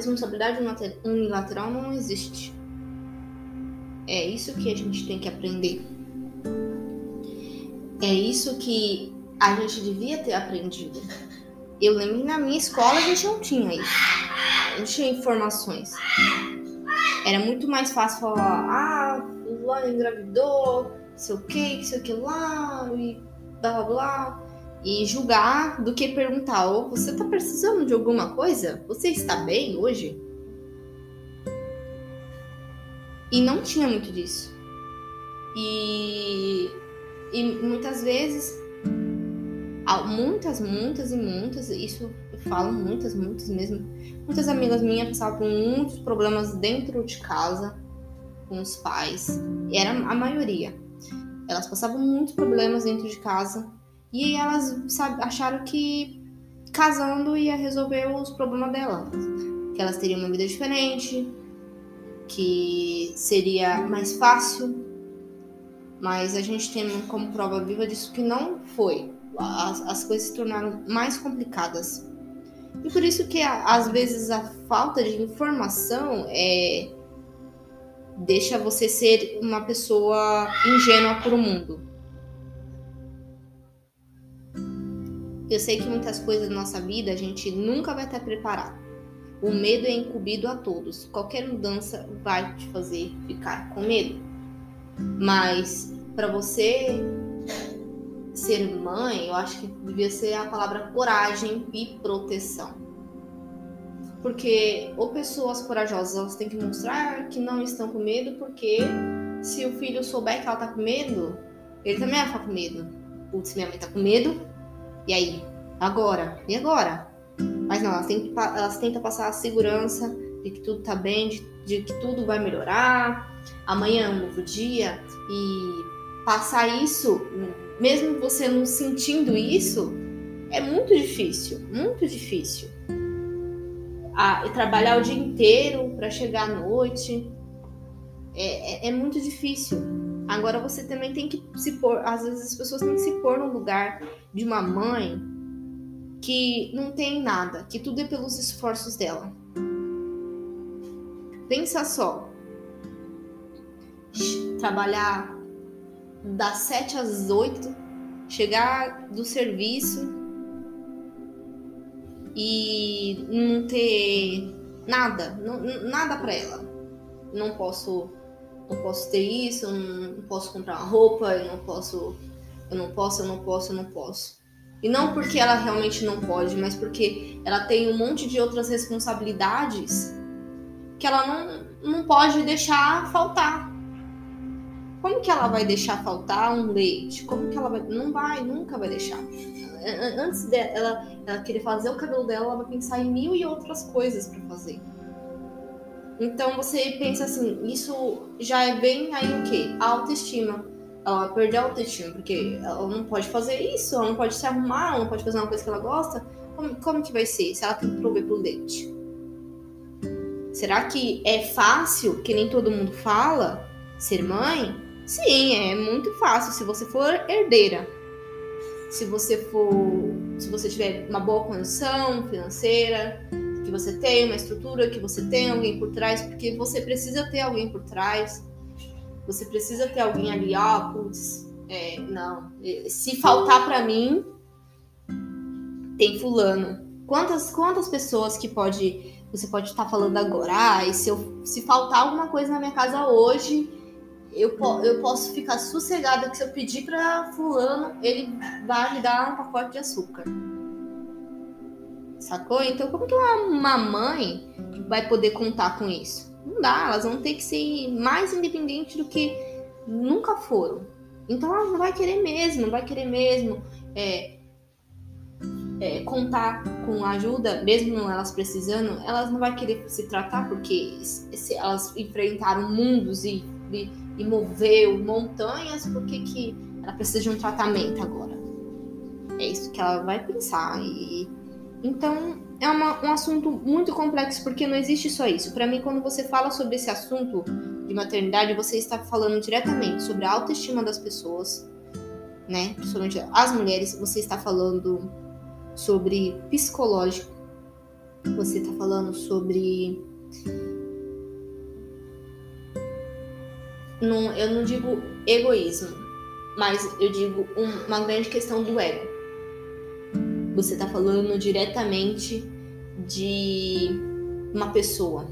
Responsabilidade unilateral não existe. É isso que a gente tem que aprender. É isso que a gente devia ter aprendido. Eu lembro que na minha escola a gente não tinha isso. Não tinha informações. Era muito mais fácil falar, ah, fulano engravidou, sei o que, sei o que lá, e blá blá blá. E julgar do que perguntar, oh, você tá precisando de alguma coisa? Você está bem hoje? E não tinha muito disso. E, e muitas vezes muitas, muitas e muitas, isso eu falo muitas, muitas mesmo. Muitas amigas minhas passavam por muitos problemas dentro de casa com os pais. E era a maioria. Elas passavam muitos problemas dentro de casa e elas sabe, acharam que casando ia resolver os problemas delas. Que elas teriam uma vida diferente, que seria mais fácil. Mas a gente tem como prova viva disso que não foi as, as coisas se tornaram mais complicadas. E por isso que às vezes a falta de informação é deixa você ser uma pessoa ingênua para o mundo. Eu sei que muitas coisas na nossa vida a gente nunca vai estar preparado. O medo é incumbido a todos. Qualquer mudança vai te fazer ficar com medo. Mas para você ser mãe, eu acho que devia ser a palavra coragem e proteção. Porque ou pessoas corajosas elas têm que mostrar que não estão com medo, porque se o filho souber que ela tá com medo, ele também vai ficar com medo. Putz, minha mãe tá com medo, e aí? Agora? E agora? Mas não, elas, têm, elas tentam passar a segurança de que tudo tá bem, de, de que tudo vai melhorar, amanhã é um novo dia, e passar isso mesmo você não sentindo isso, é muito difícil, muito difícil. Ah, trabalhar o dia inteiro para chegar à noite é, é, é, muito difícil. Agora você também tem que se pôr, às vezes as pessoas têm que se pôr no lugar de uma mãe que não tem nada, que tudo é pelos esforços dela. Pensa só, trabalhar das 7 às 8, chegar do serviço e não ter nada, não, nada para ela. Não posso, não posso ter isso, eu não posso comprar uma roupa, eu não posso, eu não posso, eu não posso, eu não posso. E não porque ela realmente não pode, mas porque ela tem um monte de outras responsabilidades que ela não, não pode deixar faltar. Como que ela vai deixar faltar um leite? Como que ela vai. Não vai, nunca vai deixar. Antes dela ela querer fazer o cabelo dela, ela vai pensar em mil e outras coisas para fazer. Então você pensa assim, isso já é bem aí o quê? A autoestima. Ela vai perder a autoestima, porque ela não pode fazer isso, ela não pode se arrumar, ela não pode fazer uma coisa que ela gosta. Como, como que vai ser se ela tem que prover pro leite? Será que é fácil, que nem todo mundo fala, ser mãe? Sim, é muito fácil se você for herdeira. Se você for, se você tiver uma boa condição financeira, que você tem uma estrutura, que você tem alguém por trás, porque você precisa ter alguém por trás. Você precisa ter alguém ali, ah, putz, é, não. Se faltar para mim, tem fulano. Quantas, quantas pessoas que pode você pode estar falando agora, ah, e se, eu, se faltar alguma coisa na minha casa hoje, eu, eu posso ficar sossegada que se eu pedir para fulano, ele vai me dar um pacote de açúcar. Sacou? Então como que uma mãe vai poder contar com isso? Não dá, elas vão ter que ser mais independentes do que nunca foram. Então ela não vai querer mesmo, não vai querer mesmo é, é, contar com ajuda, mesmo elas precisando, elas não vai querer se tratar porque se elas enfrentaram mundos e, e e moveu montanhas, por que ela precisa de um tratamento agora? É isso que ela vai pensar. E então é uma, um assunto muito complexo porque não existe só isso. Para mim, quando você fala sobre esse assunto de maternidade, você está falando diretamente sobre a autoestima das pessoas, né? Principalmente as mulheres. Você está falando sobre psicológico. você tá falando sobre. Não, eu não digo egoísmo, mas eu digo um, uma grande questão do ego. Você tá falando diretamente de uma pessoa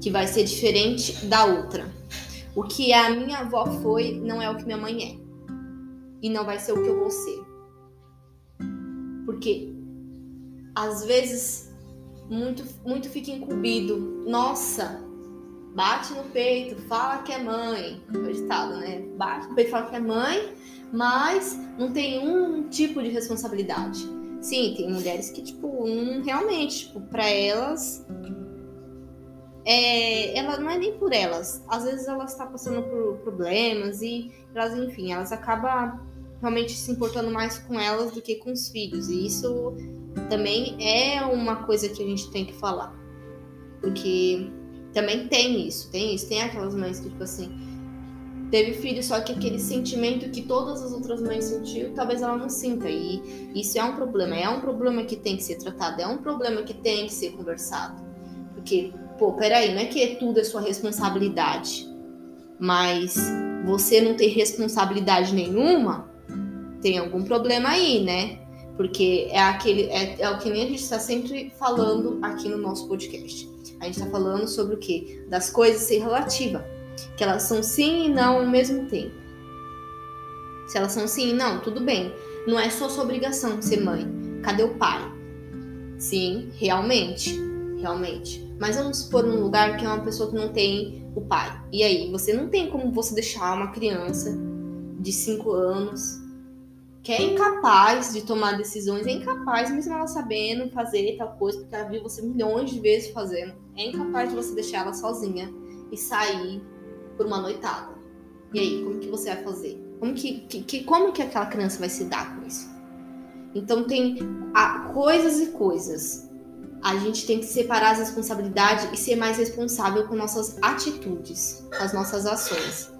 que vai ser diferente da outra. O que a minha avó foi não é o que minha mãe é. E não vai ser o que eu vou ser. Porque às vezes muito muito fica incumbido. Nossa, bate no peito, fala que é mãe. É o ditado, né? Bate no peito, fala que é mãe, mas não tem um tipo de responsabilidade. Sim, tem mulheres que, tipo, um, realmente, tipo, pra elas. É, ela não é nem por elas. Às vezes elas estão tá passando por problemas e elas, enfim, elas acabam realmente se importando mais com elas do que com os filhos. E isso também é uma coisa que a gente tem que falar. Porque também tem isso, tem isso. Tem aquelas mães que, tipo assim, teve filho, só que aquele sentimento que todas as outras mães sentiu, talvez ela não sinta. E isso é um problema. É um problema que tem que ser tratado, é um problema que tem que ser conversado. Porque, pô, peraí, não é que tudo é sua responsabilidade, mas você não ter responsabilidade nenhuma, tem algum problema aí, né? Porque é aquele é, é o que nem a gente está sempre falando aqui no nosso podcast. A gente está falando sobre o quê? Das coisas ser relativa. Que elas são sim e não ao mesmo tempo. Se elas são sim e não, tudo bem. Não é só sua obrigação ser mãe. Cadê o pai? Sim, realmente. Realmente. Mas vamos supor num lugar que é uma pessoa que não tem o pai. E aí, você não tem como você deixar uma criança de 5 anos que é incapaz de tomar decisões, é incapaz, mesmo ela sabendo fazer tal coisa, porque ela viu você milhões de vezes fazendo, é incapaz de você deixar ela sozinha e sair por uma noitada. E aí, como que você vai fazer? Como que, que, como que aquela criança vai se dar com isso? Então tem a, coisas e coisas. A gente tem que separar as responsabilidades e ser mais responsável com nossas atitudes, com as nossas ações.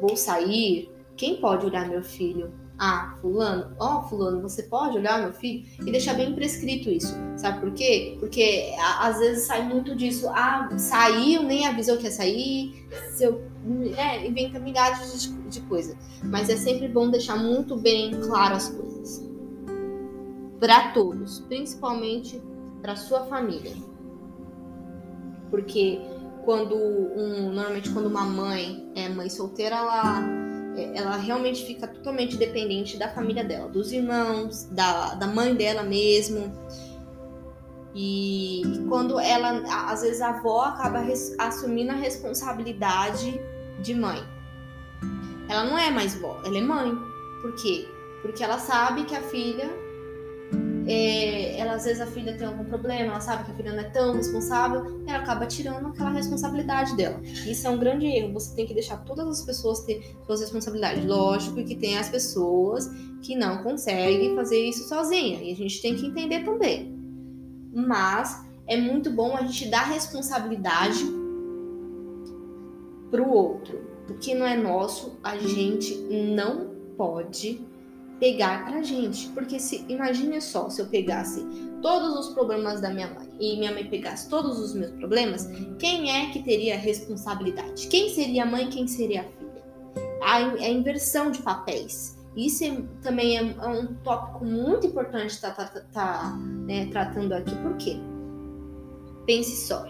Vou sair, quem pode olhar meu filho? Ah, fulano, ó, oh, fulano, você pode olhar meu filho e deixar bem prescrito isso. Sabe por quê? Porque às vezes sai muito disso. Ah, saiu, nem avisou que ia sair. Seu, é, inventa milhares de, de coisa. Mas é sempre bom deixar muito bem claro as coisas. Para todos, principalmente para sua família. Porque quando um, normalmente quando uma mãe é mãe solteira, ela ela realmente fica totalmente dependente da família dela, dos irmãos, da, da mãe dela mesmo. E, e quando ela, às vezes a avó acaba res, assumindo a responsabilidade de mãe. Ela não é mais vó, ela é mãe. Por quê? Porque ela sabe que a filha é, ela às vezes a filha tem algum problema, ela sabe que a filha não é tão responsável, ela acaba tirando aquela responsabilidade dela. Isso é um grande erro. Você tem que deixar todas as pessoas ter suas responsabilidades. Lógico que tem as pessoas que não conseguem fazer isso sozinha, e a gente tem que entender também. Mas é muito bom a gente dar responsabilidade para o outro. O que não é nosso, a gente não pode pegar pra gente. Porque se imagine só, se eu pegasse todos os problemas da minha mãe e minha mãe pegasse todos os meus problemas, quem é que teria responsabilidade? Quem seria a mãe, quem seria a filha? A, a inversão de papéis. Isso é, também é, um tópico muito importante estar tá, tá, tá, né, tratando aqui. Por quê? Pense só.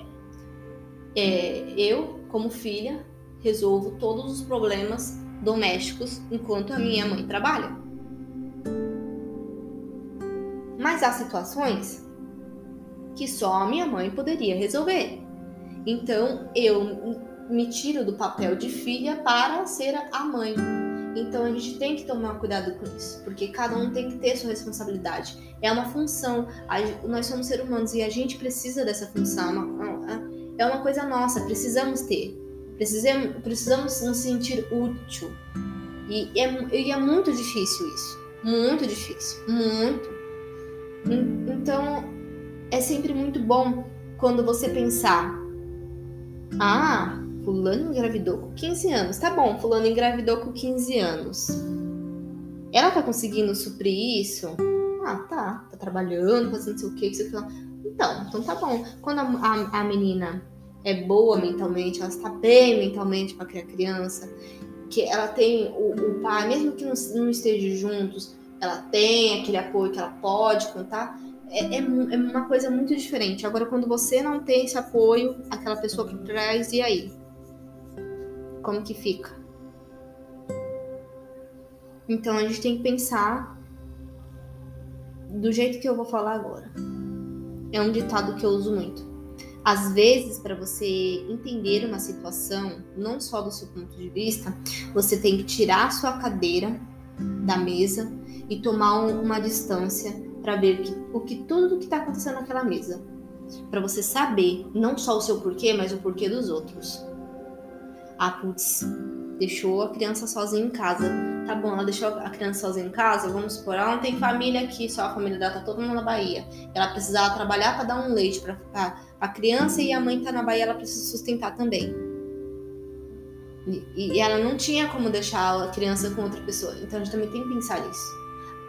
É, eu, como filha, resolvo todos os problemas domésticos enquanto a minha mãe trabalha. Mas há situações que só a minha mãe poderia resolver. Então eu me tiro do papel de filha para ser a mãe. Então a gente tem que tomar cuidado com isso, porque cada um tem que ter sua responsabilidade. É uma função. Nós somos seres humanos e a gente precisa dessa função. É uma coisa nossa, precisamos ter. Precisamos, precisamos nos sentir útil. E é, e é muito difícil isso. Muito difícil. Muito. Então, é sempre muito bom quando você pensar: ah, Fulano engravidou com 15 anos. Tá bom, Fulano engravidou com 15 anos. Ela tá conseguindo suprir isso? Ah, tá. Tá trabalhando, fazendo sei o que, isso aqui. Então, então tá bom. Quando a, a, a menina é boa mentalmente, ela está bem mentalmente para criar criança, que ela tem o, o pai, mesmo que não, não juntos, ela tem aquele apoio que ela pode contar, é, é, é, uma coisa muito diferente. Agora, quando você não tem esse apoio, aquela pessoa por trás, e aí? Como que fica? Então, a gente tem que pensar do jeito que eu vou falar agora. É um ditado que eu uso muito. Às vezes, para você entender uma situação, não só do seu ponto de vista, você tem que tirar a sua cadeira da mesa e tomar uma distância para ver que, o que tudo que está acontecendo naquela mesa, para você saber não só o seu porquê, mas o porquê dos outros. Ah, putz, deixou a criança sozinha em casa. Tá bom, ela deixou a criança sozinha em casa, vamos supor, ela não tem família aqui, só a família dela tá todo mundo na Bahia. Ela precisava trabalhar para dar um leite para a criança e a mãe tá na Bahia, ela precisa sustentar também. E, e ela não tinha como deixar a criança com outra pessoa. Então a gente também tem que pensar nisso.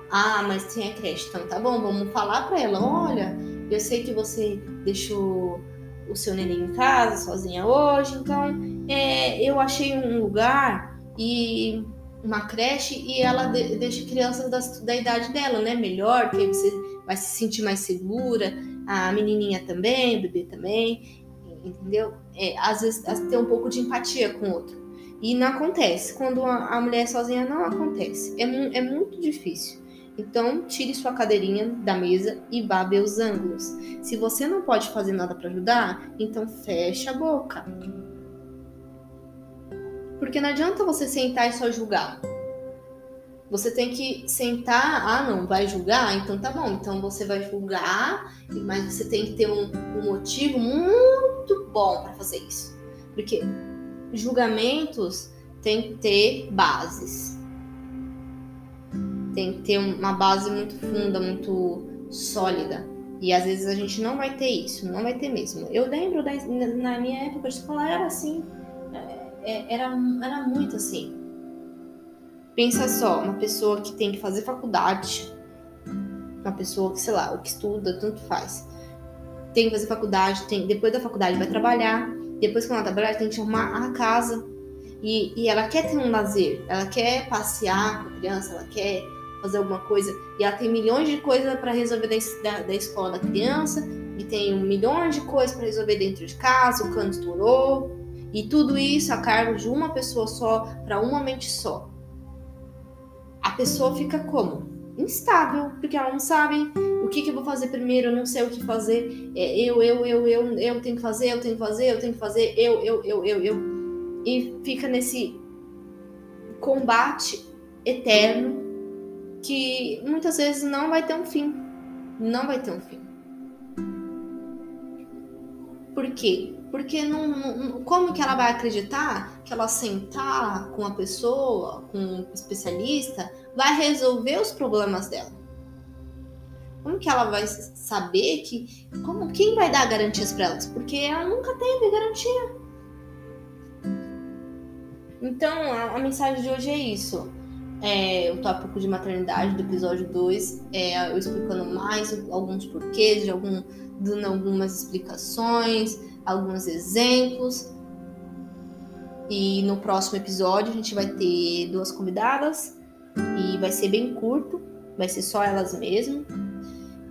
Ah, mas tem a creche. Então tá bom, vamos falar para ela: olha, eu sei que você deixou o seu neném em casa sozinha hoje, então é, eu achei um lugar e uma creche e ela de, deixa crianças da, da idade dela, né? Melhor, que você vai se sentir mais segura, a menininha também, o bebê também, entendeu? É, às vezes ter um pouco de empatia com o outro. E não acontece. Quando a, a mulher sozinha, não acontece. É, é muito difícil. Então, tire sua cadeirinha da mesa e vá ver os ângulos. Se você não pode fazer nada para ajudar, então feche a boca. Porque não adianta você sentar e só julgar. Você tem que sentar, ah, não, vai julgar? Então tá bom, então você vai julgar, mas você tem que ter um, um motivo muito bom para fazer isso. Porque julgamentos têm que ter bases tem que ter uma base muito funda, muito sólida. E às vezes a gente não vai ter isso, não vai ter mesmo. Eu lembro da, na minha época de escola era assim, é, é, era, era muito assim. Pensa só, uma pessoa que tem que fazer faculdade, uma pessoa que, sei lá, o que estuda, tanto faz. Tem que fazer faculdade, tem, depois da faculdade vai trabalhar, depois que ela trabalhar tem que arrumar a casa. E, e ela quer ter um lazer, ela quer passear com a criança, ela quer fazer alguma coisa e ela tem milhões de coisas para resolver da, da, escola da criança e tem milhões de coisas para resolver dentro de casa, o cano estourou e tudo isso a cargo de uma pessoa só para uma mente só. A pessoa fica como? Instável, porque ela não sabe o que, que eu vou fazer primeiro, eu não sei o que fazer. É, eu, eu, eu, eu, eu tenho que fazer, eu tenho que fazer, eu tenho que fazer, eu, eu, eu, eu, eu. E fica nesse combate eterno que muitas vezes não vai ter um fim. Não vai ter um fim. Por quê? Porque não, não, como que ela vai acreditar que ela sentar com a pessoa, com um especialista, vai resolver os problemas dela? Como que ela vai saber que como quem vai dar garantias para elas? Porque ela nunca teve garantia. Então, a, a mensagem de hoje é isso é, o tópico de maternidade do episódio 2, é, eu explicando mais alguns porquês, de algum, dando algumas explicações, alguns exemplos. E no próximo episódio a gente vai ter duas convidadas e vai ser bem curto, vai ser só elas mesmo.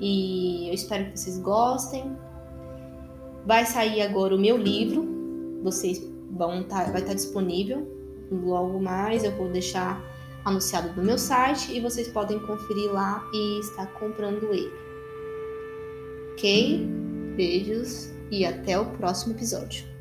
E eu espero que vocês gostem. Vai sair agora o meu livro, vocês vão tá, vai estar tá disponível logo mais. Eu vou deixar anunciado no meu site e vocês podem conferir lá e estar comprando ele. Ok? Beijos e até o próximo episódio.